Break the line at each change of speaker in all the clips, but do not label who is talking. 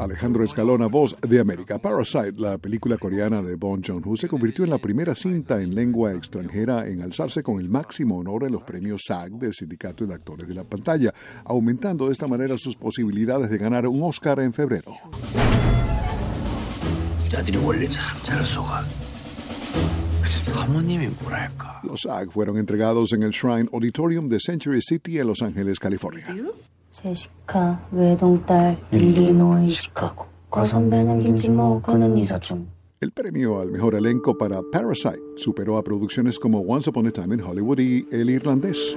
Alejandro Escalona, voz de América. Parasite, la película coreana de Bong Joon-ho, se convirtió en la primera cinta en lengua extranjera en alzarse con el máximo honor en los premios SAG del Sindicato de Actores de la Pantalla, aumentando de esta manera sus posibilidades de ganar un Oscar en febrero. Los SAG fueron entregados en el Shrine Auditorium de Century City en Los Ángeles, California. El premio al mejor elenco para Parasite superó a producciones como Once Upon a Time in Hollywood y El Irlandés.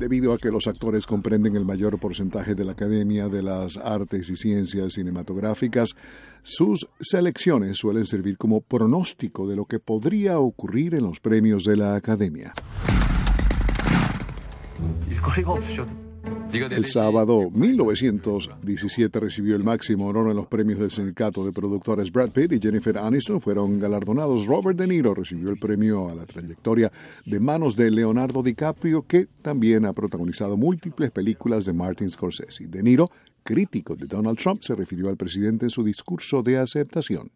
Debido a que los actores comprenden el mayor porcentaje de la Academia de las Artes y Ciencias Cinematográficas, sus selecciones suelen servir como pronóstico de lo que podría ocurrir en los premios de la Academia. El sábado 1917 recibió el máximo honor en los premios del sindicato de productores Brad Pitt y Jennifer Aniston fueron galardonados. Robert De Niro recibió el premio a la trayectoria de manos de Leonardo DiCaprio, que también ha protagonizado múltiples películas de Martin Scorsese. De Niro, crítico de Donald Trump, se refirió al presidente en su discurso de aceptación.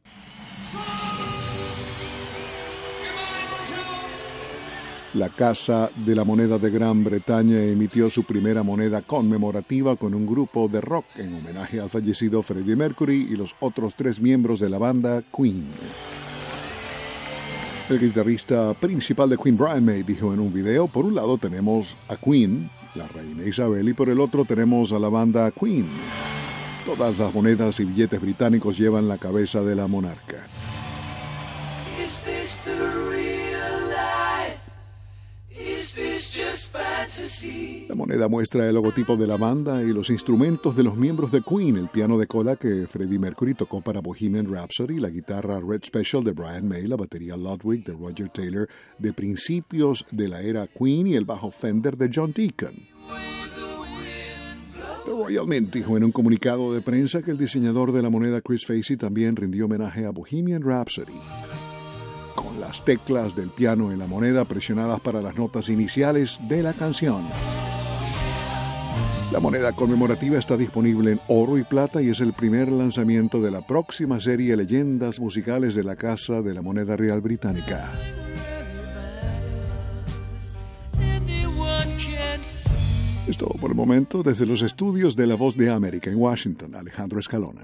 La Casa de la Moneda de Gran Bretaña emitió su primera moneda conmemorativa con un grupo de rock en homenaje al fallecido Freddie Mercury y los otros tres miembros de la banda Queen. El guitarrista principal de Queen, Brian May, dijo en un video, por un lado tenemos a Queen, la reina Isabel, y por el otro tenemos a la banda Queen. Todas las monedas y billetes británicos llevan la cabeza de la monarca. La moneda muestra el logotipo de la banda y los instrumentos de los miembros de Queen, el piano de cola que Freddie Mercury tocó para Bohemian Rhapsody, la guitarra Red Special de Brian May, la batería Ludwig de Roger Taylor de principios de la era Queen y el bajo Fender de John Deacon. The Royal Mint dijo en un comunicado de prensa que el diseñador de la moneda Chris Facey también rindió homenaje a Bohemian Rhapsody las teclas del piano en la moneda presionadas para las notas iniciales de la canción. La moneda conmemorativa está disponible en oro y plata y es el primer lanzamiento de la próxima serie Leyendas Musicales de la Casa de la Moneda Real Británica. Es todo por el momento desde los estudios de La Voz de América en Washington, Alejandro Escalona.